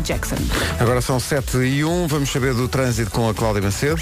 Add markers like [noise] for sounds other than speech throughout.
Jackson. Agora são 7 e 1, vamos saber do trânsito com a Cláudia Macedo.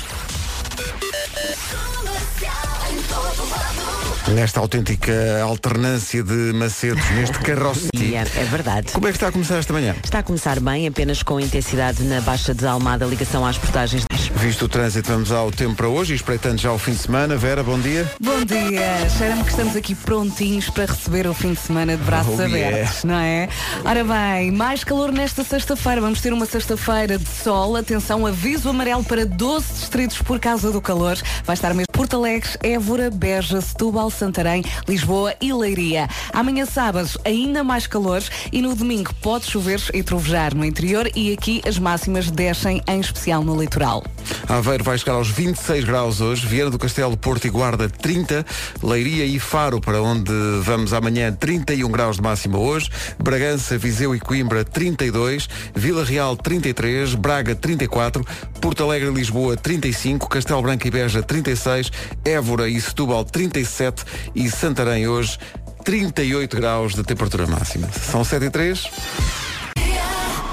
Nesta autêntica alternância de macedos, neste carroceria. [laughs] É, é verdade. Como é que está a começar esta manhã? Está a começar bem, apenas com intensidade na Baixa de Almada, ligação às portagens. Visto o trânsito, vamos ao tempo para hoje e espreitando já o fim de semana. Vera, bom dia. Bom dia, cheira-me que estamos aqui prontinhos para receber o fim de semana de braços Oh, abertos, yeah. não é? Ora bem, mais calor nesta sexta-feira. Vamos ter uma sexta-feira de sol. Atenção, aviso amarelo para 12 distritos por causa do calor. Vai estar mesmo Porto Alegre, Évora, Beja, Setúbal, Santarém, Lisboa e Leiria. Amanhã sábado, ainda mais calor e no domingo pode chover e trovejar no interior e aqui as máximas descem, em especial no litoral. Aveiro vai chegar aos 26 graus hoje, Viana do Castelo, Porto e Guarda 30, Leiria e Faro, para onde vamos amanhã 31 graus de máxima hoje, Bragança, Viseu e Coimbra 32, Vila Real 33, Braga 34, Porto Alegre e Lisboa 35, Castelo Branco e Beja 36, Évora e Setúbal 37 e Santarém hoje 38 graus de temperatura máxima. São 7 e 3.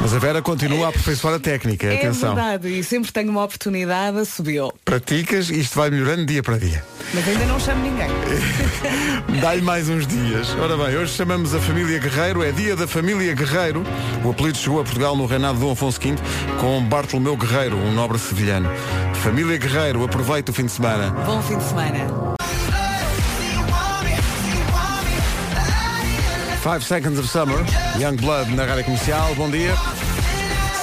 Mas a Vera continua a aperfeiçoar a técnica. Atenção. É verdade, e sempre tenho uma oportunidade, subiu. Praticas e isto vai melhorando dia para dia. Mas ainda não chamo ninguém. [laughs] Dá-lhe mais uns dias. Ora bem, hoje chamamos a família Guerreiro, é dia da família Guerreiro. O apelido chegou a Portugal no reinado de Dom Afonso V com Bartolomeu Guerreiro, um nobre sevilhano. Família Guerreiro, aproveita o fim de semana. Bom fim de semana. Five Seconds of Summer, Young Blood na rádio comercial. Bom dia.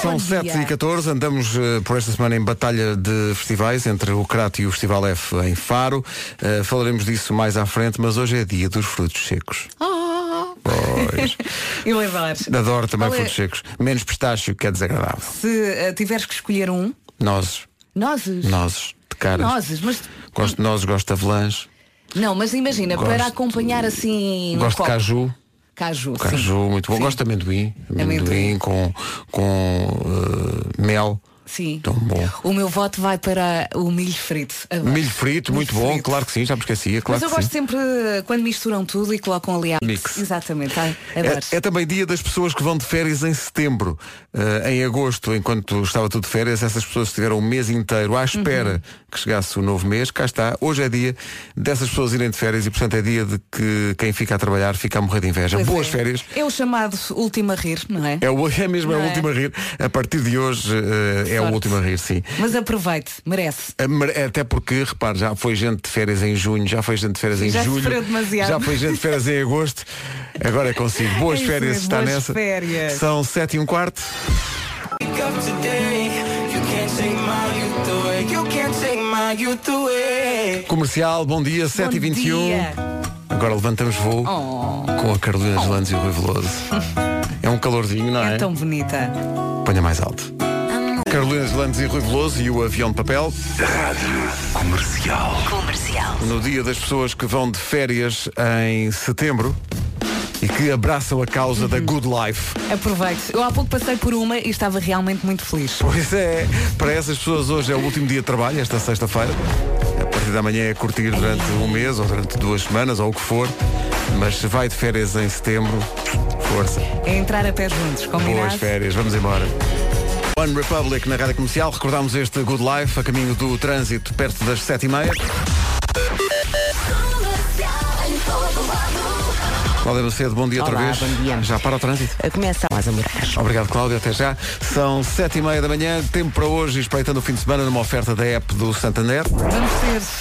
São Bom 7 dia. e 14 andamos eh, por esta semana em batalha de festivais entre o Crato e o Festival F em Faro. Eh, falaremos disso mais à frente, mas hoje é dia dos frutos secos. Pois. Eu adoro. Adoro também Qual é- frutos secos. Menos pistácio, que é desagradável. Se eh, tiveres que escolher um, Nozes. nozes. Nozes. De caras. Nozes, mas Gosto de nozes, gosto de avelãs. não, mas imagina, Gosto- para acompanhar assim. um gosto de copo. caju. Caju, sim. Caju, muito bom. Sim. Gosto de amendoim. Amendoim, Amendoim. com, com eh, mel. Sim. Tão bom. O meu voto vai para o milho frito. Adoro. Milho frito, muito Milho bom. frito. Claro que sim, já me esquecia. Claro Mas eu gosto sim. sempre eh, quando misturam tudo e colocam ali a Mix. Exatamente, ai. É, é também dia das pessoas que vão de férias em setembro. Eh, em agosto, enquanto estava tudo de férias, essas pessoas estiveram um mês inteiro à espera Uhum. que chegasse o novo mês. Cá está. Hoje é dia dessas pessoas irem de férias e, portanto, é dia de que quem fica a trabalhar fica a morrer de inveja. Pois Boas é. férias. É o chamado último a rir, não é? É, o, é mesmo, é o Não é? último a rir. A partir de hoje eh, é o último a rir, sim. Mas aproveite, merece. A mer- Até porque, repare, já foi gente de férias em junho, já foi gente de férias em Já julho, demasiado. já foi gente de férias em agosto, agora é consigo. [laughs] Boas É férias, mesmo, está boas nessa. férias. São sete e um quarto. Comercial, bom dia, 7 e 21 dia. Agora levantamos voo Oh, com a Carolina Deslandes e o Rui Veloso. [laughs] É um calorzinho, não é? é tão bonita. Ponha mais alto. Carolina Deslandes e Rui Veloso e o avião de papel. Comercial. no dia das pessoas que vão de férias em setembro e que abraçam a causa da good life. Aproveite. Eu há pouco passei por uma e estava realmente muito feliz. Pois é, para essas pessoas hoje é o último dia de trabalho, esta sexta-feira. A partir da manhã é curtir durante um mês ou durante duas semanas ou o que for. Mas se vai de férias em setembro, força. É entrar a pé juntos, Boas combinado? férias, vamos embora. One Republic na Rádio Comercial, recordámos este Good Life a caminho do trânsito perto das sete e meia. Cláudia Macedo, bom dia outra Olá, vez. bom dia. Já para o trânsito? Começa mais a Moraes. Obrigado, Cláudia. Até já. São sete e meia da manhã. Tempo para hoje, espreitando o fim de semana numa oferta da app do Santander. Vamos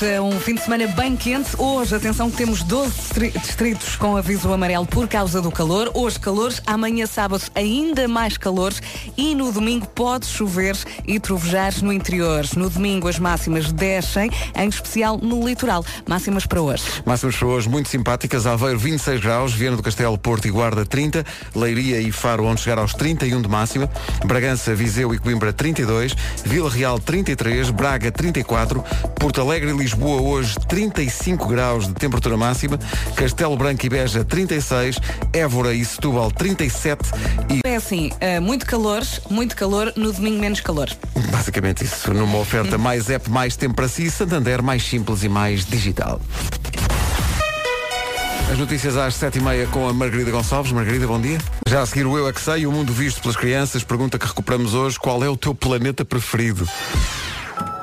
ter eh, um fim de semana bem quente. Hoje, atenção que temos 12 distri- distritos com aviso amarelo por causa do calor. Hoje calores, amanhã sábado ainda mais calores e no domingo pode chover e trovejar no interior. No domingo as máximas descem, em especial no litoral. Máximas para hoje. Máximas para hoje muito simpáticas. Aveiro 26 graus, Viana do Castelo, Porto e Guarda 30, Leiria e Faro onde chegar aos 31 de máxima, Bragança, Viseu e Coimbra 32, Vila Real 33, Braga 34, Porto Alegre e Lisboa hoje 35 graus de temperatura máxima, Castelo Branco e Beja 36, Évora e Setúbal 37 e É assim, eh, muito calor, muito calor, no domingo menos calor. basicamente isso numa oferta mais app, mais tempo para si, Santander mais simples e mais digital. As notícias às 7h30 com a Margarida Gonçalves. Margarida, bom dia. Já a seguir o Eu é que sei, o mundo visto pelas crianças. Pergunta que recuperamos hoje: qual é o teu planeta preferido?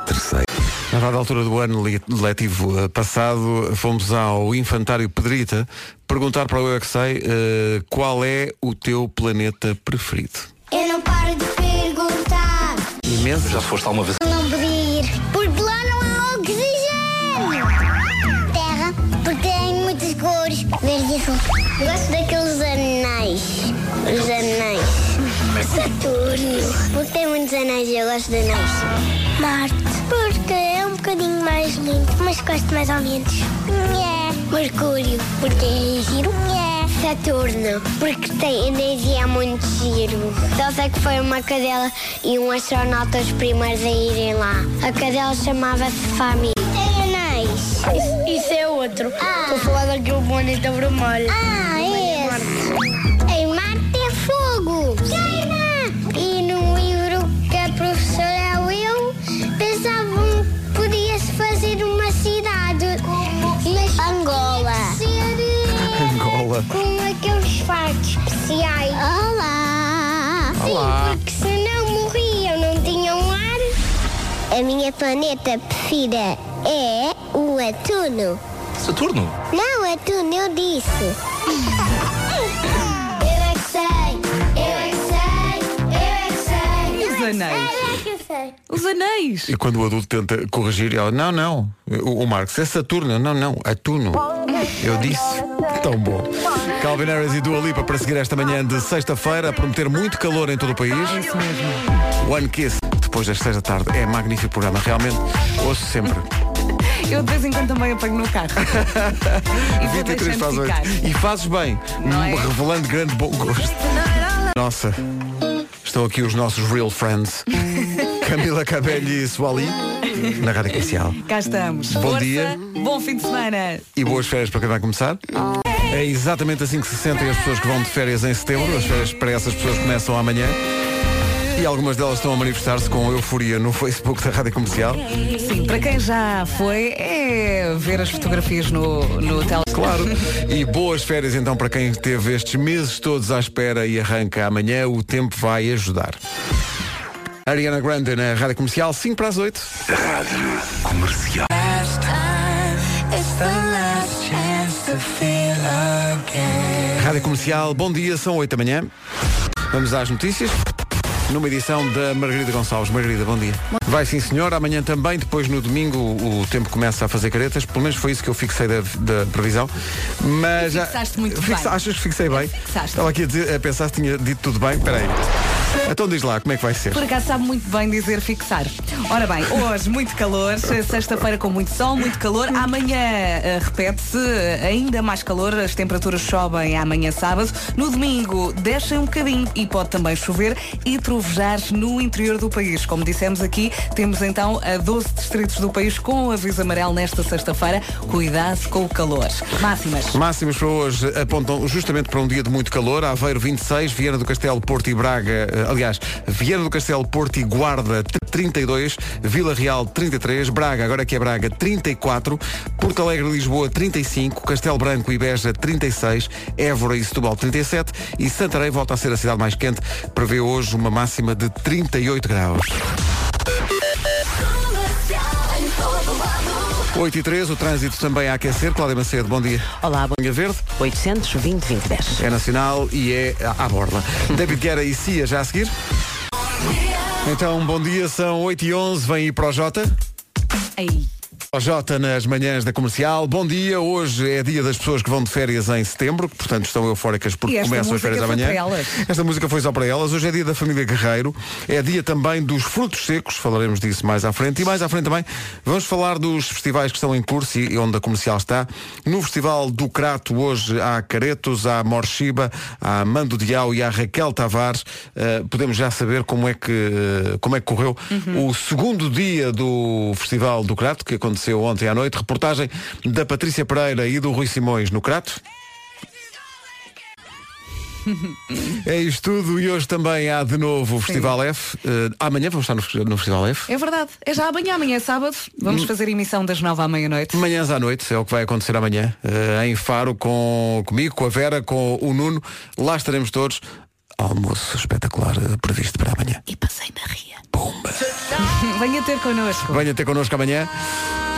Terceiro. Na dada altura do ano le- letivo eh, passado, fomos ao Infantário Pedrita perguntar para o Eu é que sei eh, qual é o teu planeta preferido. Eu não paro de perguntar. Imenso. Já foste alguma vez? Anéis e eu gosto de anéis. Marte. Porque é um bocadinho mais lindo, mas gosto mais ou menos. Nhé. Mercúrio. Porque é giro. Nhé. Saturno. Porque tem energia muito giro. Só sei que foi uma cadela e um astronauta os primeiros a irem lá. A cadela chamava-se Fami. Tem anéis. Isso, isso é outro. Estou a falar daquele planeta vermelho. Ah, esse. A minha planeta preferida é o Atuno. Saturno? Não, Atuno, eu disse. [laughs] eu é que sei, eu é que sei, eu é que sei. Os anéis? Eu é que sei. Os anéis. E quando o adulto tenta corrigir, ela, não, não, o, o Marcos, é Saturno, não, não, Atuno. Eu disse, tão bom. Calvin Harris e Dua Lipa para seguir esta manhã de sexta-feira, a prometer muito calor em todo o país. Isso mesmo. One Kiss, depois das seis da tarde, é magnífico programa, realmente, ouço sempre. [laughs] Eu de vez em quando também apanho no carro. [laughs] e vou 23 deixando faz 8. ficar. E fazes bem, é? revelando grande bom gosto. Nossa, estão aqui os nossos real friends. [laughs] Camila Cabello e Suali, na Rádio Comercial. Cá estamos. Bom Força, dia. Bom fim de semana. E boas férias para quem vai começar. É exatamente assim que se sentem as pessoas que vão de férias em setembro. As férias para essas pessoas começam amanhã. E algumas delas estão a manifestar-se com euforia no Facebook da Rádio Comercial. Sim, para quem já foi, é ver as fotografias no, no tele. Claro. E boas férias então para quem teve estes meses todos à espera e arranca amanhã. O tempo vai ajudar. Ariana Grande na Rádio Comercial, 5 para as 8. Rádio Comercial. Rádio Comercial, bom dia, são 8 da manhã. Vamos às notícias. Numa edição da Margarida Gonçalves. Margarida, bom dia. Vai sim, senhor. Amanhã também, depois no domingo, o tempo começa a fazer caretas. Pelo menos foi isso que eu fixei da, da previsão. Mas Fixaste muito Fixa- bem. Achas que fixei bem? Fixaste. Estava aqui a, dizer, a pensar se tinha dito tudo bem. Espera aí. Então diz lá, como é que vai ser? Por acaso sabe muito bem dizer fixar. Ora bem, hoje muito calor, sexta-feira com muito sol, muito calor. Amanhã eh, repete-se, eh, ainda mais calor, as temperaturas sobem amanhã sábado. No domingo descem um bocadinho e pode também chover e trovejar no interior do país. Como dissemos aqui, temos então a 12 distritos do país com aviso amarelo nesta sexta-feira. Cuidado com o calor. Máximas. Máximos para hoje apontam justamente para um dia de muito calor. Aveiro 26, Viana do Castelo, Porto e Braga, eh, aliás, Viana do Castelo, Porto e Guarda 32, Vila Real 33, Braga, agora que é Braga 34, Porto Alegre Lisboa 35, Castelo Branco e Beja 36, Évora e Setúbal 37 e Santarém volta a ser a cidade mais quente, prevê hoje uma máxima de 38 graus. 8 e 3, o trânsito também a aquecer. Cláudia Macedo, bom dia. Olá, bom Linha Verde. 820 2010. É nacional e é à à borla. David Guerra e Cia já a seguir. Então, bom dia, são 8 e 11 vem aí para o Jota. Aí. O Jota nas manhãs da comercial. Bom dia, hoje é dia das pessoas que vão de férias em setembro, que portanto estão eufóricas porque começam as férias amanhã. Esta música foi só para elas. Hoje é dia da família Guerreiro, é dia também dos frutos secos, falaremos disso mais à frente. E mais à frente também vamos falar dos festivais que estão em curso e onde a comercial está. No Festival do Crato, hoje há Caretos, há Morshiba, há Mando Diau e há Raquel Tavares. Uh, podemos já saber como é que, uh, como é que correu Uhum. o segundo dia do Festival do Crato, que aconteceu ontem à noite. Reportagem da Patrícia Pereira e do Rui Simões no Crato. É isto tudo e hoje também há de novo o Festival F. Eh, amanhã vamos estar no, no Festival F. É verdade. É já amanhã, amanhã é sábado. Vamos Hum. fazer emissão das nove à meia-noite. Amanhãs à noite, é o que vai acontecer amanhã, eh, em Faro, com, comigo, com a Vera, com o Nuno. Lá estaremos todos. Almoço espetacular eh, previsto para amanhã. E passei na ria. [laughs] Venha ter connosco. Venha ter connosco amanhã.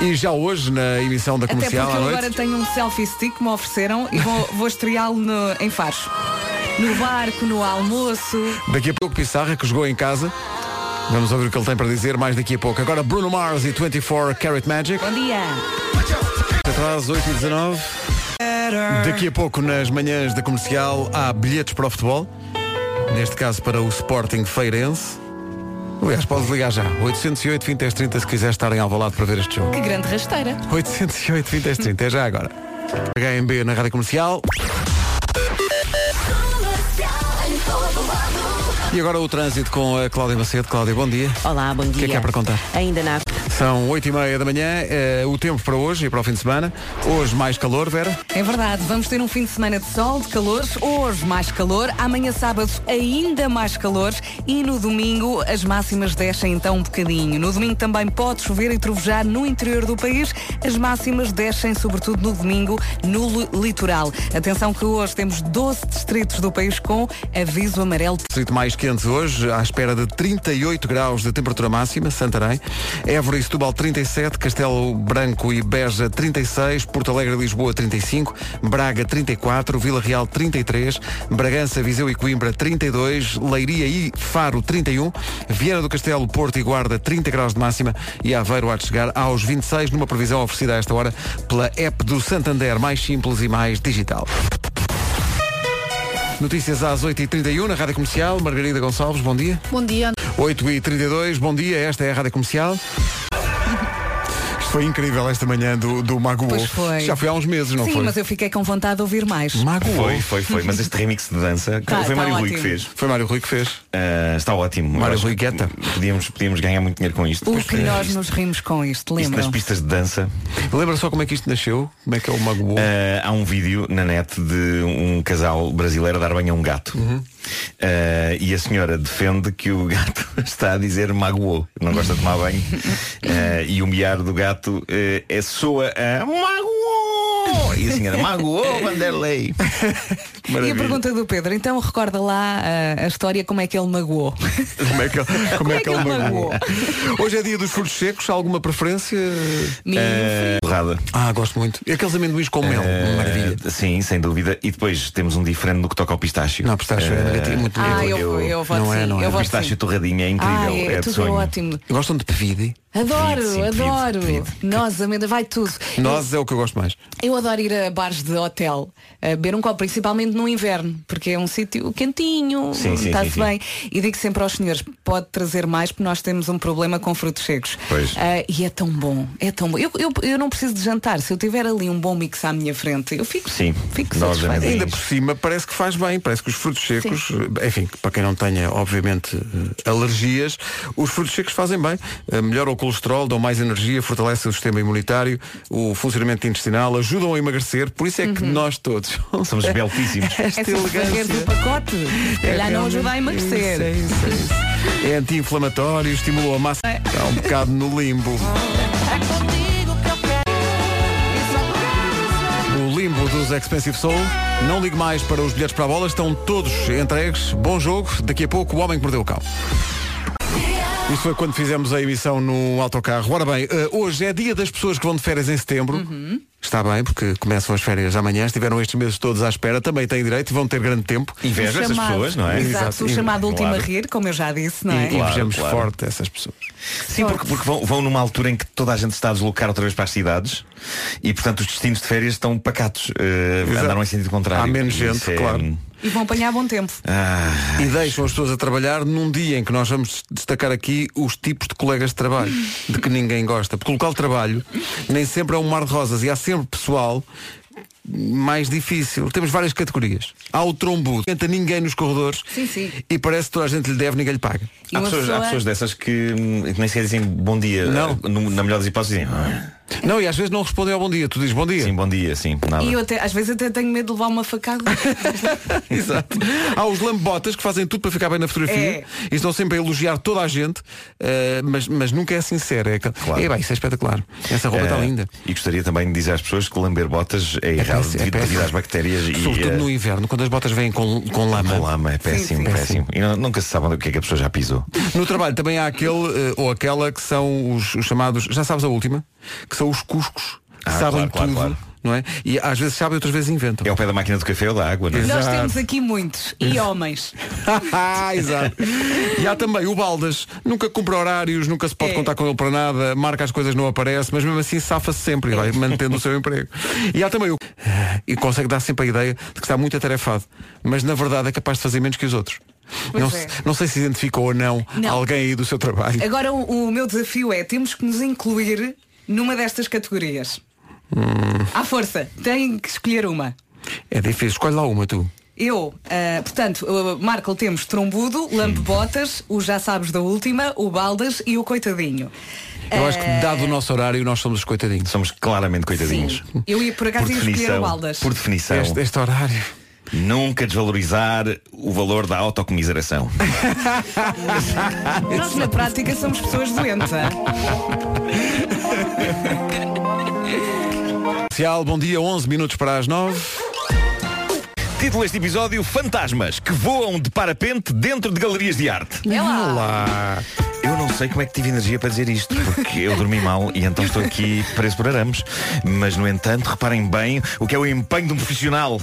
E já hoje, na emissão da Até porque comercial à eu agora tenho um selfie stick que me ofereceram e vou, vou estreá-lo em Faros. No barco, no almoço. Daqui a pouco Pissarra, que jogou em casa. Vamos ouvir o que ele tem para dizer mais daqui a pouco. Agora Bruno Mars e 24 Carat Magic. Bom dia. Atrás 8 e 19. Daqui a pouco, nas manhãs da comercial, há bilhetes para o futebol. Neste caso para o Sporting Feirense. Aliás, podes ligar já. 808 20 30 se quiser estar em Alvalade para ver este jogo. Que grande rasteira. 808 20 30. É já agora. HMB na Rádio Comercial. E agora o trânsito com a Cláudia Macedo. Cláudia, bom dia. Olá, bom dia. O que é que há para contar? Ainda na São 8 e meia da manhã, eh, o tempo para hoje e para o fim de semana. Hoje mais calor, Vera. É verdade, vamos ter um fim de semana de sol, de calor, hoje mais calor, amanhã sábado ainda mais calor e no domingo as máximas descem então um bocadinho. No domingo também pode chover e trovejar no interior do país, as máximas descem sobretudo no domingo no li- litoral. Atenção que hoje temos 12 distritos do país com aviso amarelo. Distrito mais quente hoje, à espera de 38 graus de temperatura máxima, Santarém. Évora e Setúbal 37, Castelo Branco e Beja 36, Porto Alegre e Lisboa 35, Braga 34, Vila Real 33, Bragança, Viseu e Coimbra 32, Leiria e Faro 31, Viana do Castelo, Porto e Guarda 30 graus de máxima e Aveiro há de chegar aos 26, numa previsão oferecida a esta hora pela app do Santander, mais simples e mais digital. Notícias às 8h31 na Rádio Comercial. Margarida Gonçalves, bom dia. Bom dia. 8h32, bom dia. Esta é a Rádio Comercial. Foi incrível esta manhã do, do Mago Pois Wolf. foi. Já foi há uns meses, não Sim, foi? mas eu fiquei com vontade de ouvir mais. Mago Foi, Wolf. foi, foi. Mas este remix de dança Tá, foi tá Mário Rui que ótimo. fez. Foi Mário Rui que fez. Ah, está ótimo. Mário Eu acho Rui que Guetta. Podíamos, podíamos ganhar muito dinheiro com isto. O que nós isto- nos rimos com isto, isto nas lembram? pistas de dança. Lembra só como é que isto nasceu? Como é que é o Mago Wolf? Ah, há um vídeo na net de um casal brasileiro a dar banho a um gato. Ah, e a senhora defende que o gato [laughs] está a dizer magoou, não gosta de tomar banho. Ah, [laughs] e o miar do gato eh, é soa a magoou. [laughs] E a senhora magoou Vanderlei. E a pergunta do Pedro, então recorda lá ah, a história como é que ele magoou. [laughs] Como é que, ele- [laughs] como é que ele ele magoou? Hoje é dia dos frutos secos. Alguma preferência? Milho Ah, Porrada. Ah, gosto muito. E aqueles amendoins com mel. Eh, Maravilha. Sim, sem dúvida. E depois temos um diferente no que toca ao pistácio. Não, pistache é Eh, negativo, muito Ah, negativo. eu, eu, voto não é, sim. não é. Eu o voto pistácio sim. torradinho é incrível. Ah, é, é tudo sonho. ótimo. Gostam de pevide? Adoro, sim, pedido, adoro. pedido. Nós, amenda, vai tudo. Nós é o que eu gosto mais. Eu adoro ir a bares de hotel, a beber um copo, principalmente no inverno, porque é um sítio quentinho, Sim, sim, está-se sim, sim. bem. E digo sempre aos senhores, pode trazer mais, porque nós temos um problema com frutos secos. Pois. Ah, e é tão bom, é tão bom. Eu, eu, eu não preciso de jantar, se eu tiver ali um bom mix à minha frente, eu fico, Sim, fico satisfeita. amendoins. Ainda por cima parece que faz bem, parece que os frutos secos, eh, enfim, para quem não tenha, obviamente, eh, alergias, os frutos secos fazem bem. Eh, Melhoram o colesterol, dão mais energia, fortalecem o sistema imunitário, o funcionamento intestinal, ajudam a emagrecer, por isso é que nós todos Somos beltíssimos. É esta se fazeres o pacote, calhar não ajuda a emagrecer. Isso, é isso, é isso. É anti-inflamatório, estimula a massa. Está um bocado no limbo. O limbo dos Expensive Soul. Não ligue mais para os bilhetes para a bola, estão todos entregues. Bom jogo. Daqui a pouco, o homem que mordeu o cão. Isso foi quando fizemos a emissão no autocarro. Ora bem, eh, hoje é dia das pessoas que vão de férias em setembro. Está bem, porque começam as férias amanhã. Estiveram estes meses todos à espera. Também têm direito e vão ter grande tempo. Inveja essas pessoas, não é? Exato, Exato. o chamado último Claro. a rir, como eu já disse, não é? E Claro, invejamos claro. forte essas pessoas. Sim, porque, porque vão, vão numa altura em que toda a gente se está a deslocar outra vez para as cidades e portanto os destinos de férias estão pacatos. eh, Exato. andaram em sentido contrário. Há menos gente, é- claro. E vão apanhar bom tempo. Ah, E deixam as pessoas a trabalhar num dia em que nós vamos destacar aqui os tipos de colegas de trabalho, de que ninguém gosta. Porque o local de trabalho nem sempre é um mar de rosas e há sempre pessoal mais difícil. Temos várias categorias. Há o trombudo. Não entra ninguém nos corredores Sim, sim. e parece que toda a gente lhe deve, ninguém lhe paga. Há pessoas, há pessoa- pessoas dessas que, hum, que nem sequer dizem bom dia. Não. No- na melhor das hipóteses dizem "Ah, Não, e às vezes não respondem ao bom dia. Tu dizes bom dia. sim, bom dia, sim, nada. E eu até, às vezes até tenho medo de levar uma facada. [laughs] Exato. Há os lambotas que fazem tudo para ficar bem na fotografia É. e estão sempre a elogiar toda a gente, eh, mas, mas nunca é sincero. É, Claro. é, bem, isso é espetacular. Essa roupa está Eh, linda. E gostaria também de dizer às pessoas que lamber botas é errado péssimo, é devido, devido péssimo. às bactérias e Sobretudo eh, no inverno, quando as botas vêm com, com lama. com lama. É péssimo, sim. péssimo. E não- nunca se sabe onde- o que é que a pessoa já pisou. No trabalho também há aquele eh, ou aquela que são os, os chamados, já sabes a última, que são os cuscos, que Ah, sabem claro, claro, tudo, claro. não é? E às vezes sabem, outras vezes inventam. É ao pé da máquina do café ou da água, não é? Nós temos aqui muitos. E [laughs] homens. Ah, [laughs] Exato. E há também o Baldas, nunca cumpre horários, nunca se pode É. contar com ele para nada, marca as coisas, não aparece, mas mesmo assim safa-se sempre e vai [laughs] mantendo o seu emprego. E há também o e consegue dar sempre a ideia de que está muito atarefado, mas na verdade é capaz de fazer menos que os outros. Não, é. não sei se identificou ou não, Não. alguém aí do seu trabalho. Agora o, o meu desafio é temos que nos incluir numa destas categorias. Hum. À força, tem que escolher uma. É difícil, escolhe lá uma tu. Eu, ah, portanto, uh, Marco, temos trombudo, lampe-botas, o já sabes da última, o baldas e o coitadinho. Eu acho que Eh, dado o nosso horário nós somos os coitadinhos. Somos claramente coitadinhos. Sim. Eu ia por acaso ia escolher o baldas. por definição, Este, este horário. Nunca desvalorizar o valor da autocomiseração. [laughs] Nós na prática somos pessoas doentes. bom dia, 11 minutos para as 9. Título deste episódio: Fantasmas que voam de parapente dentro de galerias de arte. É lá. Olá. Eu não sei como é que tive energia para dizer isto, porque eu dormi mal e então estou aqui preso por arames. Mas, no entanto, reparem bem o que é o empenho de um profissional.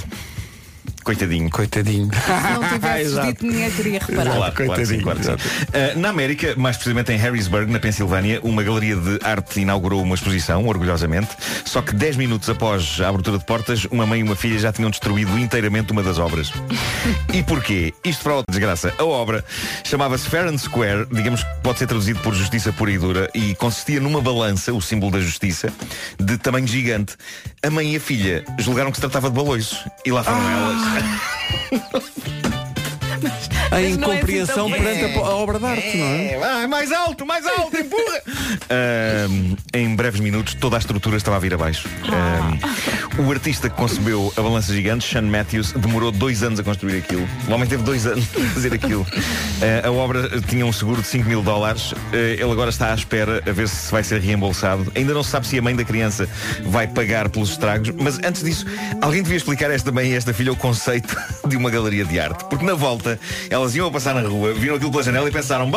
Coitadinho. Coitadinho. Se não [laughs] tivesses Exato. dito, ninguém teria reparado. Claro, claro que sim, claro sim. Uh, na América, mais precisamente em Harrisburg, na Pensilvânia, uma galeria de arte inaugurou uma exposição, orgulhosamente, só que 10 minutos após a abertura de portas, uma mãe e uma filha já tinham destruído inteiramente uma das obras. e porquê? Isto para a desgraça. A obra chamava-se Fair and Square, digamos que pode ser traduzido por justiça pura e dura, e consistia numa balança, o símbolo da justiça, de tamanho gigante. A mãe e a filha julgaram que se tratava de baloiços. E lá foram elas. A não é assim incompreensão perante a, po- a obra de arte, não é? É, vai, mais alto, mais alto, empurra! Em breves minutos, toda a estrutura estava a vir abaixo. O artista que concebeu a balança gigante, Sean Matthews, demorou dois anos a construir aquilo. O homem teve dois anos a fazer aquilo. Ah, a obra tinha um seguro de 5 mil dólares. Ah, ele agora está à espera a ver se vai ser reembolsado. Ainda não se sabe se a mãe da criança vai pagar pelos estragos, mas antes disso, alguém devia explicar a esta mãe e esta filha o conceito de uma galeria de arte. Porque na volta, elas iam a passar na rua, viram aquilo pela janela e pensaram: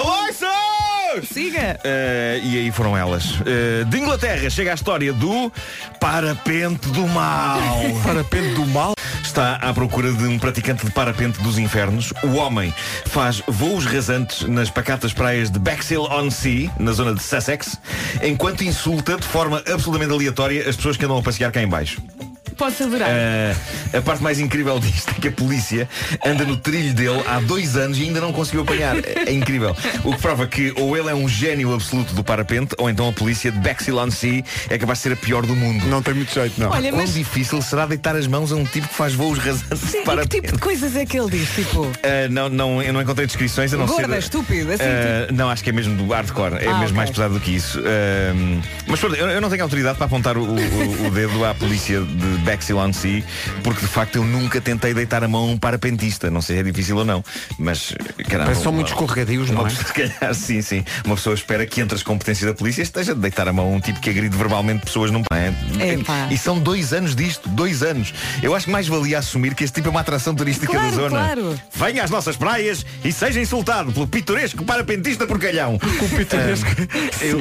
Baloiços! Siga! Uh, e aí foram elas. Uh, de Inglaterra chega a história do parapente do mal. [laughs] Parapente do mal. Está à procura de um praticante de parapente dos infernos. O homem faz voos rasantes nas pacatas praias de Bexhill-on-Sea, na zona de Sussex, enquanto insulta de forma absolutamente aleatória as pessoas que andam a passear cá em baixo. Posso adorar. Uh, a parte mais incrível disto é que a polícia anda no trilho dele há dois anos e ainda não conseguiu apanhar. É, é incrível. O que prova que ou ele é um gênio absoluto do parapente, ou então a polícia de Bexhill-on-Sea é capaz de ser a pior do mundo. Não tem muito jeito, não. Olha, Quão mas difícil será deitar as mãos a um tipo que faz voos rasantes sim, de e que parapente? tipo de coisas é que ele diz? Tipo, Uh, não, não, eu não encontrei descrições a não Gorda, ser. estúpido, assim, Uh, Não, acho que é mesmo do hardcore, é Ah, mesmo ok. mais pesado do que isso. Uh, mas pronto, eu, eu não tenho autoridade para apontar o, o- o dedo à polícia de Bexhill-on-Sea, porque de facto eu nunca tentei deitar a mão a um parapentista. Não sei se é difícil ou não, mas caramba. Parece que são muito escorregadios, não é? pessoa, [laughs] se calhar, sim, sim. Uma pessoa espera que entre as competências da polícia esteja de deitar a mão a um tipo que agride verbalmente pessoas num é? Epá. E são dois anos disto, dois anos. Eu acho que mais valia assumir que este tipo é uma atração turística Claro, da zona. claro. Venha às nossas praias e seja insultado pelo pitoresco parapentista porcalhão. [laughs] O pitoresco. Ah, eu,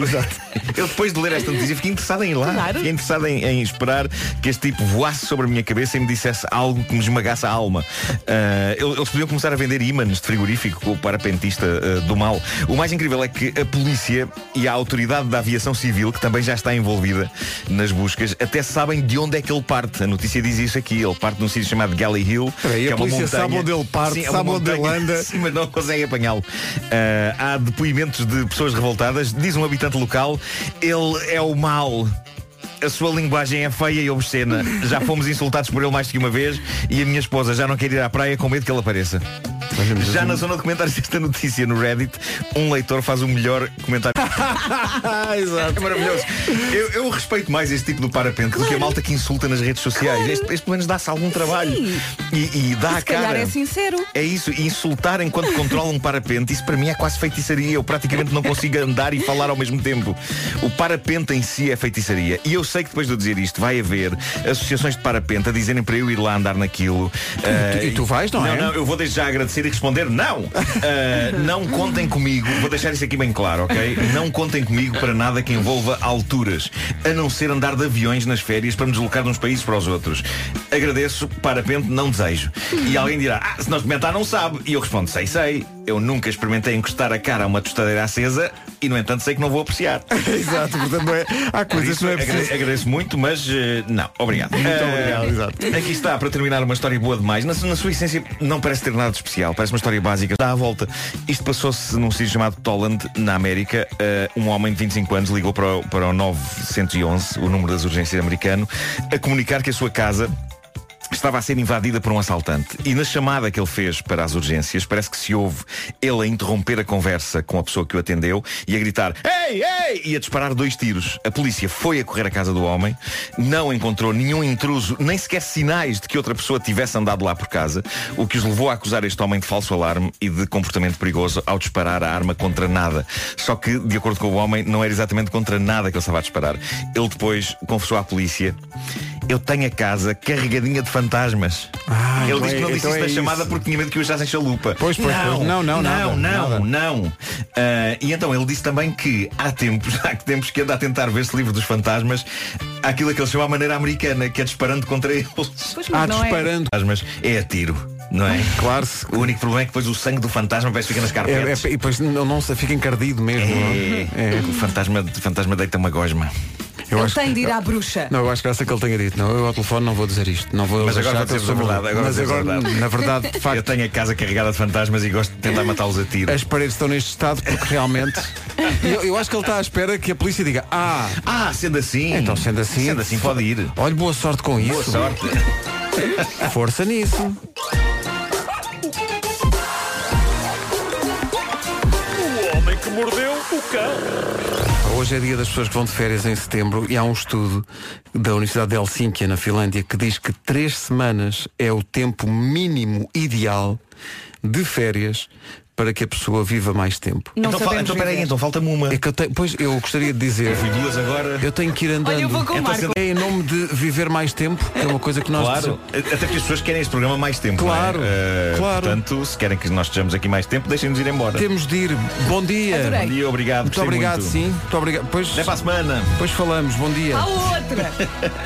eu depois de ler esta notícia fiquei interessado em ir lá. Claro. Fiquei interessado em, em esperar que este tipo voasse sobre a minha cabeça e me dissesse algo que me esmagasse a alma. Ah, eles podiam começar a vender ímãs de frigorífico com o parapentista ah, do mal. O mais incrível é que a polícia e a autoridade da aviação civil, que também já está envolvida nas buscas, até sabem de onde é que ele parte. A notícia diz isso aqui. Ele parte num sítio chamado Galley Hill. Peraí, que a é uma polícia sabe montanha- onde ele parte, Sim, é sabe onde ele anda. [laughs] Sim, mas não consegue apanhá-lo. Ah, há depoimentos de pessoas revoltadas. Diz um habitante local, ele é o mal. A sua linguagem é feia e obscena. Já fomos insultados por ele mais que uma vez e a minha esposa já não quer ir à praia com medo que ele apareça. Já na zona de comentários desta notícia no Reddit, um leitor faz o melhor comentário. [laughs] É maravilhoso. Eu, eu respeito mais este tipo de parapente do que a malta que insulta nas redes sociais. Este, este pelo menos dá-se algum trabalho. E, e dá a cara. é sincero. É isso, e insultar enquanto controla um parapente, isso para mim é quase feitiçaria. Eu praticamente não consigo andar e falar ao mesmo tempo. O parapente em si é feitiçaria. E eu sei que depois de eu dizer isto, vai haver associações de parapente a dizerem para eu ir lá andar naquilo. Ah, e tu vais, não é? Não, eu vou desde já agradecer e responder não. Ah, [laughs] não contem comigo. Vou deixar isso aqui bem claro, ok? Não contem comigo para nada que envolva alturas. A não ser andar de aviões nas férias para me deslocar de uns países para os outros. Agradeço, parapente, não desejo. E alguém dirá, ah, se não experimentar não sabe. E eu respondo, sei, sei. Eu nunca experimentei encostar a cara a uma tostadeira acesa e, no entanto, sei que não vou apreciar. [laughs] Exato, portanto não é, há coisas que isso, não é preciso. agradeço muito, mas eh, não, obrigado. Muito Eh, obrigado, exato. Aqui está, para terminar, uma história boa demais. Na, na sua essência, não parece ter nada de especial, parece uma história básica. Dá a volta. Isto passou-se num sítio chamado Tolland, na América. Eh, um homem de 25 anos ligou para o, para o 911, o número das urgências americano, a comunicar que a sua casa estava a ser invadida por um assaltante. E na chamada que ele fez para as urgências, parece que se ouve ele a interromper a conversa com a pessoa que o atendeu e a gritar Ei, ei! E a disparar dois tiros. A polícia foi a correr à casa do homem, não encontrou nenhum intruso, nem sequer sinais de que outra pessoa tivesse andado lá por casa, o que os levou a acusar este homem de falso alarme e de comportamento perigoso ao disparar a arma contra nada. Só que, de acordo com o homem, não era exatamente contra nada que ele estava a disparar. Ele depois confessou à polícia eu tenho a casa carregadinha de fantasmas. Ah, ele então disse que não é- disse então isso é na isso. chamada porque tinha medo que o achassem chalupa. Pois, pois, não, pois. Não, não, nada, não, não, nada. não. Ah, e então ele disse também que há tempos, [laughs] há tempos que anda a tentar ver-se livre dos fantasmas, aquilo que ele chama a maneira americana, que é disparando contra eles. Pois, Ah, mas não é. disparando. Fantasmas é a tiro, não é? Claro, se- O único problema é que depois o sangue do fantasma vai ficar nas é, carpetes. é- e depois não, não se fica encardido mesmo. não É, é? O fantasma, o fantasma deita uma gosma. Eu Ele acho tem que- de ir à bruxa. Não, eu acho que essa que ele tenha dito. Não, eu ao telefone não vou dizer isto. Não vou Mas agora vou eu sou a verdade, agora Mas agora, verdade. na verdade, de Eu facto, tenho a casa carregada de fantasmas e gosto de tentar matá-los a tiro. as paredes estão neste estado porque realmente. [laughs] eu, eu acho que ele está à espera que a polícia diga: Ah, Ah, sendo assim. então sendo assim. Sendo assim pode ir. Olha, boa sorte com Boa isso. sorte. Força nisso. Hoje é dia das pessoas que vão de férias em setembro e há um estudo da Universidade de Helsínquia, na Finlândia, que diz que três semanas é o tempo mínimo ideal de férias para que a pessoa viva mais tempo. Não então, então peraí, viver. então falta-me uma. É que eu tenho, pois eu gostaria de dizer, Fui duas agora. eu tenho que ir andando. Olha, eu vou com o Então, Marco. é em nome de viver mais tempo, que é uma coisa que nós Claro, até porque as pessoas querem este programa mais tempo. Claro, não é? Eh, claro. Portanto, se querem que nós estejamos aqui mais tempo, deixem-nos ir embora. temos de ir. Bom dia. Adorei. Bom dia, obrigado. Muito obrigado, muito. sim. Muito obrigado. Pois, Até para a semana. depois falamos. Bom dia. A outra.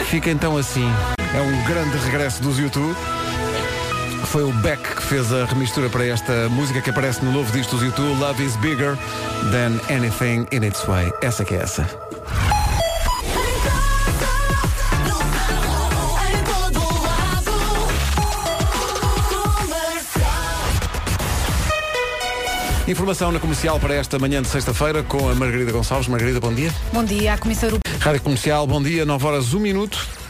Fica então assim. É um grande regresso dos YouTube. Foi o Beck que fez a remistura para esta música que aparece no novo disco dos YouTube, Love is Bigger Than Anything in Its Way. Essa que é essa. Informação na comercial para esta manhã de sexta-feira com a Margarida Gonçalves. Margarida, bom dia. Bom dia, a Comissão. Rádio Comercial, bom dia, 9 horas 1 minuto.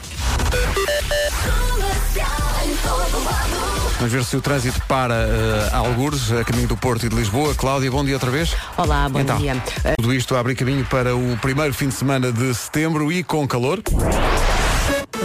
Vamos ver se o trânsito para eh, algures, a caminho do Porto e de Lisboa. Cláudia, bom dia outra vez. Olá, bom Então. dia. Tudo isto abre caminho para o primeiro fim de semana de setembro e com calor.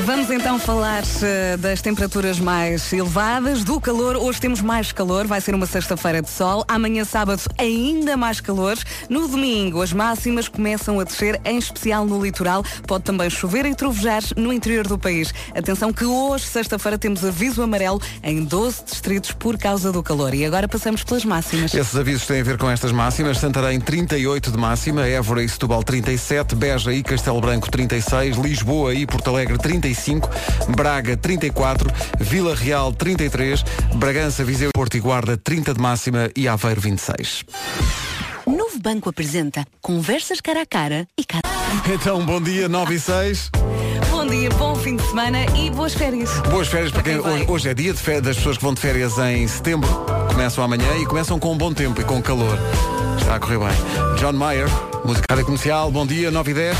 Vamos então falar eh, das temperaturas mais elevadas, do calor. Hoje temos mais calor, vai ser uma sexta-feira de sol. Amanhã, sábado, ainda mais calor. No domingo, as máximas começam a descer, em especial no litoral. Pode também chover e trovejar no interior do país. Atenção que hoje, sexta-feira, temos aviso amarelo em 12 distritos por causa do calor. E agora passamos pelas máximas. Esses avisos têm a ver com estas máximas. Santarém 38 de máxima, Évora e Setúbal 37, Beja e Castelo Branco 36, Lisboa e Porto Alegre 35, Braga 34, Vila Real 33, Bragança, Viseu, Porto e Guarda 30 de máxima e Aveiro 26. Novo Banco apresenta conversas cara a cara e cara. Então, bom dia, 9 e 6. Bom dia, bom fim de semana e boas férias. Boas férias para quem hoje, hoje é dia de férias, das pessoas que vão de férias em setembro. Começam amanhã e começam com um bom tempo e com calor. Está a correr bem. John Mayer, música comercial, bom dia, 9 e 10.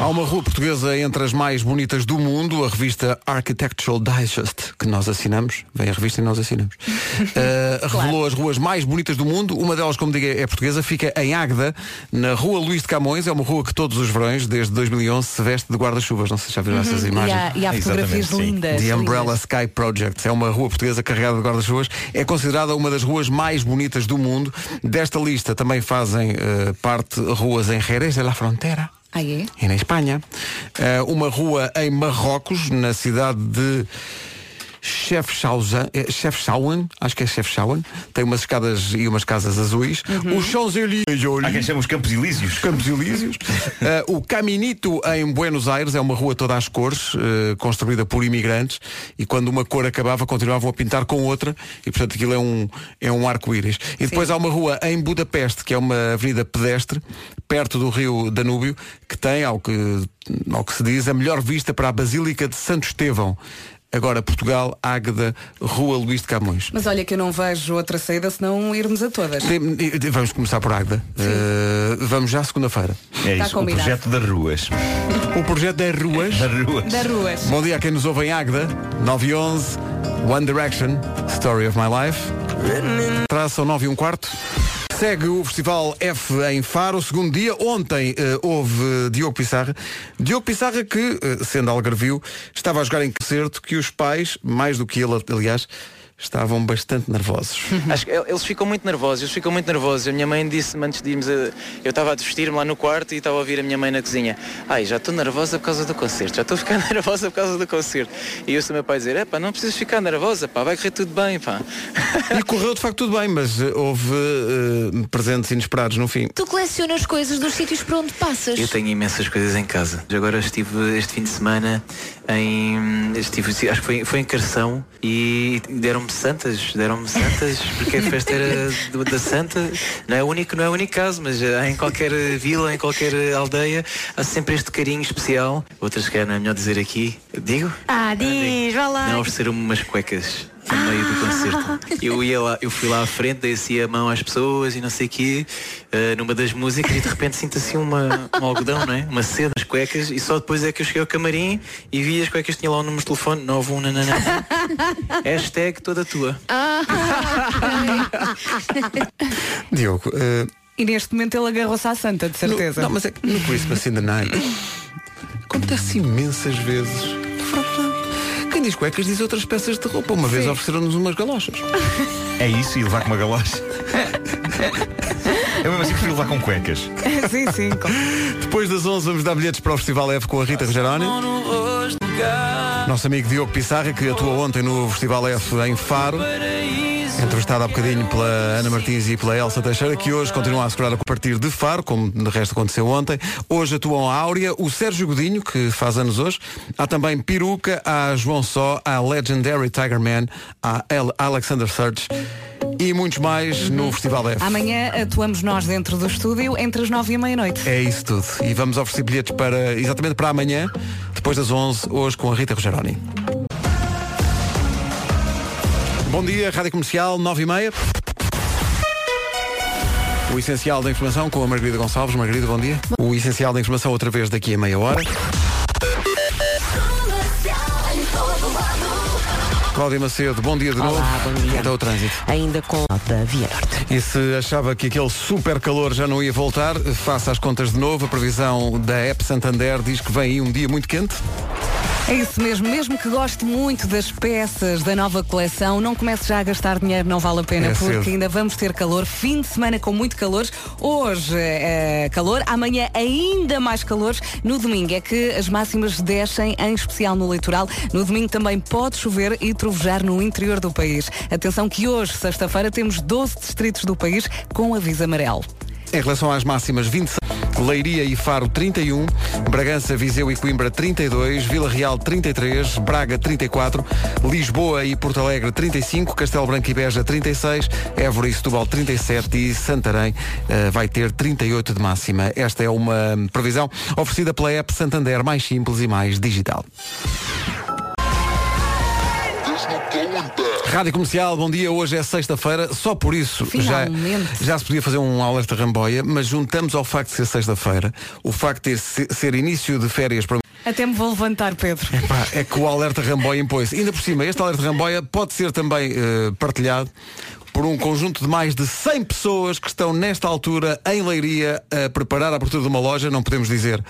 Há uma rua portuguesa entre as mais bonitas do mundo, a revista Architectural Digest, que nós assinamos, vem a revista e nós assinamos, uh, [laughs] revelou as ruas mais bonitas do mundo. Uma delas, como digo, é portuguesa, fica em Águeda, na rua Luís de Camões. É uma rua que todos os verões, desde 2011, se veste de guarda-chuvas. Não sei se já viram essas E imagens. há, e há fotografias lindas. The Umbrella lindas. Sky Project é uma rua portuguesa carregada de guarda-chuvas. É considerada uma das ruas mais bonitas do mundo. Desta lista também fazem eh, parte ruas em Jerez de la Frontera. Ah, é? E na Espanha. Eh, uma rua em Marrocos, na cidade de Chefchaouen, eh, Chefchaouen, acho que é Chefchaouen, tem umas escadas e umas casas azuis. Os Champs-Élysées, Há quem chama os Campos Elíseos. Campos Elíseos. Eh, [laughs] o Caminito em Buenos Aires é uma rua toda às cores, eh, construída por imigrantes, e quando uma cor acabava, continuavam a pintar com outra, e portanto aquilo é um, é um arco-íris. E depois há uma rua em Budapeste, que é uma avenida pedestre, perto do rio Danúbio, que tem, ao que, ao que se diz, a melhor vista para a Basílica de Santo Estevão. Agora, Portugal, Águeda, Rua Luís de Camões. Mas olha que eu não vejo outra saída senão irmos a todas. Tem- Vamos começar por Águeda. Eh, vamos já segunda-feira. É Está isso, o combinado. projeto das ruas. O projeto é Ruas. Das ruas. Das ruas. Bom dia a quem nos ouve em Águeda, 9 e 11, One Direction, Story of My Life. Traçam 9 e um quarto. Segue o Festival F em Faro, segundo dia. Ontem eh, houve Diogo Pissarra. Diogo Pissarra que, eh, sendo algarvio, estava a jogar em concerto que os pais, mais do que ele, aliás, estavam bastante nervosos. [laughs] Acho que eles ficam muito nervosos, eles ficam muito nervosos. A minha mãe disse-me antes de irmos a... Eu estava a vestir-me lá no quarto e estava a ouvir a minha mãe na cozinha. Ai, já estou nervosa por causa do concerto, já estou a ficar [laughs] nervosa por causa do concerto. E eu sou meu pai dizer, é pá, não precisas ficar nervosa, pá, vai correr tudo bem, pá. [laughs] E correu de facto tudo bem, mas eh, houve eh, presentes inesperados no fim. Tu colecionas coisas dos sítios por onde passas. Eu tenho imensas coisas em casa. Agora estive este fim de semana em. Estive, acho que foi, foi em Carção e deram-me santas, deram-me santas, porque a festa era do- da Santa. Não é o único, não é o único caso, mas há em qualquer vila, em qualquer aldeia, há sempre este carinho especial. Outras que não é melhor dizer aqui. Digo? Ah, diz, vá lá. Não, ofereceram-me umas cuecas no meio do concerto. Eu, ia lá, eu fui lá à frente, dei assim a mão às pessoas e não sei o quê, eh, numa das músicas e de repente sinto assim uma, um algodão, não é? Uma seda nas cuecas e só depois é que eu cheguei ao camarim e vi as cuecas, tinha lá o número de telefone, 91 nananã. Hashtag toda tua. Diogo, eh, E neste momento ele agarrou-se à santa, de certeza. No, não, mas é que no Christmas in the Night acontece imensas vezes. Quem diz cuecas diz outras peças de roupa. Uma vez ofereceram-nos umas galochas. É isso e levar com uma galocha. [laughs] Eu mesmo assim prefiro levar com cuecas. [laughs] sim, sim. com- Depois das 11 vamos dar bilhetes para o Festival F com a Rita Rogeroni. Nosso amigo Diogo Pissarra, que atuou ontem no Festival F em Faro. Entrevistado há bocadinho pela Ana Martins e pela Elsa Teixeira, que hoje continuam a assegurar a partir de Faro, como de resto aconteceu ontem. Hoje atuam a Áurea, o Sérgio Godinho, que faz anos hoje. Há também Peruca, há João Só, há Legendary Tiger Man, há Alexander Surge e muitos mais no Festival F. Amanhã atuamos nós dentro do estúdio entre as nove e a meia-noite. É isso tudo. E vamos oferecer bilhetes para exatamente para amanhã, depois das 11, hoje com a Rita Rogeroni. Bom dia, Rádio Comercial, 9 e meia. O essencial da informação com a Margarida Gonçalves. Margarida, bom dia. O essencial da informação outra vez daqui a meia hora. Cláudia Macedo, bom dia de novo. Olá, bom dia. Então o trânsito. Ainda com da Via Norte. E se achava que aquele super calor já não ia voltar, faça as contas de novo. A previsão da App Santander diz que vem aí um dia muito quente. É isso mesmo, mesmo que goste muito das peças da nova coleção, não comece já a gastar dinheiro, não vale a pena, É porque cedo. ainda vamos ter calor, fim de semana com muito calor. Hoje é calor, amanhã ainda mais calor. No domingo é que as máximas descem, em especial no litoral. No domingo também pode chover e trovejar no interior do país. Atenção que hoje, sexta-feira, temos 12 distritos do país com aviso amarelo. Em relação às máximas, 26, Leiria e Faro 31, Bragança, Viseu e Coimbra 32, Vila Real 33, Braga 34, Lisboa e Porto Alegre 35, Castelo Branco e Beja 36, Évora e Setúbal 37 e Santarém eh, vai ter 38 de máxima. Esta é uma previsão oferecida pela app Santander, mais simples e mais digital. Rádio Comercial, bom dia. Hoje é sexta-feira, só por isso já, Finalmente. já se podia fazer um alerta ramboia, mas juntamos ao facto de ser sexta-feira, o facto de ser, ser início de férias para Até me vou levantar, Pedro. Pá, é que o alerta ramboia impôs. Ainda por cima, este alerta ramboia pode ser também eh, partilhado por um conjunto de mais de 100 pessoas que estão nesta altura em Leiria a preparar a abertura de uma loja, não podemos dizer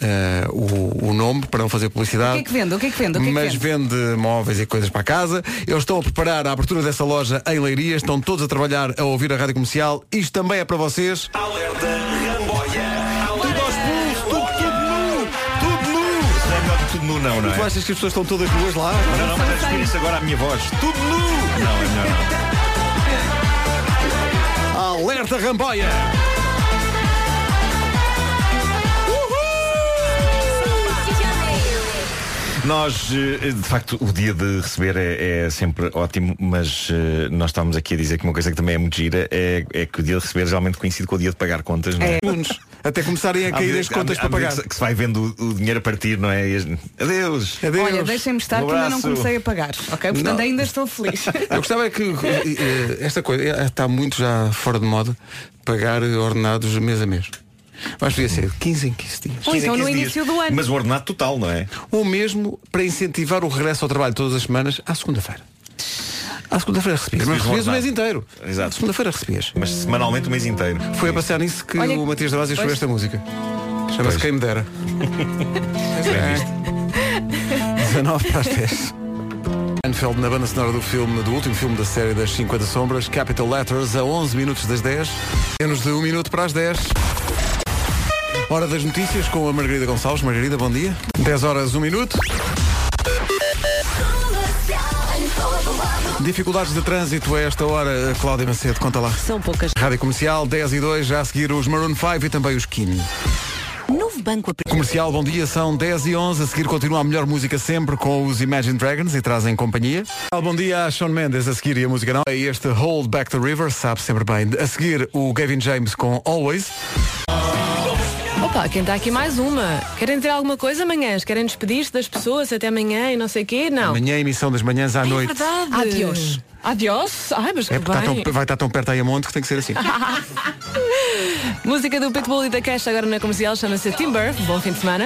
eh, o, o nome para não fazer publicidade. O que é que vende? O que é que vende? O que é que mas vende? vende móveis e coisas para casa. Eles estão a preparar a abertura dessa loja em Leiria, estão todos a trabalhar a ouvir a rádio comercial. Isto também é para vocês. Alerta Ramboia. Tudo aos pulos, tudo, tudo nu. Tudo nu. Não é melhor que tudo nu, não, não é? Tu achas que as pessoas estão todas nuas lá? Não, não, mas é isso agora a minha voz. Tudo nu. Não, é melhor não. Alerta Ramboia! Nós, eh, de facto, o dia de receber é, é sempre ótimo, mas eh, nós estamos aqui a dizer que uma coisa que também é muito gira é, é que o dia de receber geralmente coincide com o dia de pagar contas, não é? Até começarem a À cair medida- as contas à para pagar. Que se vai vendo o, o dinheiro a partir, não é? E as- Adeus. Adeus. Olha, deixem-me estar Um que ainda não comecei a pagar. Ok? Portanto, Não. ainda estou feliz. [laughs] Eu gostava é que eh, esta coisa está muito já fora de moda pagar ordenados mês a mês. Mas podia ser 15 em 15 dias. Ou então 15 no dias. início do ano. Mas o ordenado total, não é? Ou mesmo para incentivar o regresso ao trabalho todas as semanas à segunda-feira. À segunda-feira recebias. Mas Recebias o mês inteiro. Exato. Segunda-feira recebias. Mas semanalmente o mês inteiro. Foi a passear nisso que Olha, o Matias Damas escreveu pois. esta música. Chama-se. Quem Me Dera. [laughs] Visto. 19 para as 10. Anfeld [laughs] na banda sonora do filme, do último filme da série das 50 Sombras, Capital Letters, a 11 minutos das 10. Menos de 1 minuto para as 10. Hora das notícias com a Margarida Gonçalves. Margarida, bom dia. 10 horas, 1 minuto. Dificuldades de trânsito a esta hora, Cláudia Macedo, conta lá. São poucas. Rádio Comercial 10 e 2, já a seguir os Maroon 5 e também os Kim. Novo Banco. Comercial, bom dia, são 10 e 11. A seguir continua a melhor música sempre com os Imagine Dragons e trazem companhia. Bom dia a Sean Mendes, a seguir e a música não. E este Hold Back the River, sabe sempre bem. A seguir o Gavin James com Always. Opa, quem está aqui mais uma. Querem dizer alguma coisa amanhã? Querem despedir-se das pessoas até amanhã e não sei o quê? Não. Amanhã, emissão das manhãs à noite. verdade. Adiós. Adiós? Ai, mas É porque está tão- vai estar tão perto aí a monte que tem que ser assim. [laughs] Música do Pitbull e da Cash agora na comercial chama-se Timber. Bom fim de semana.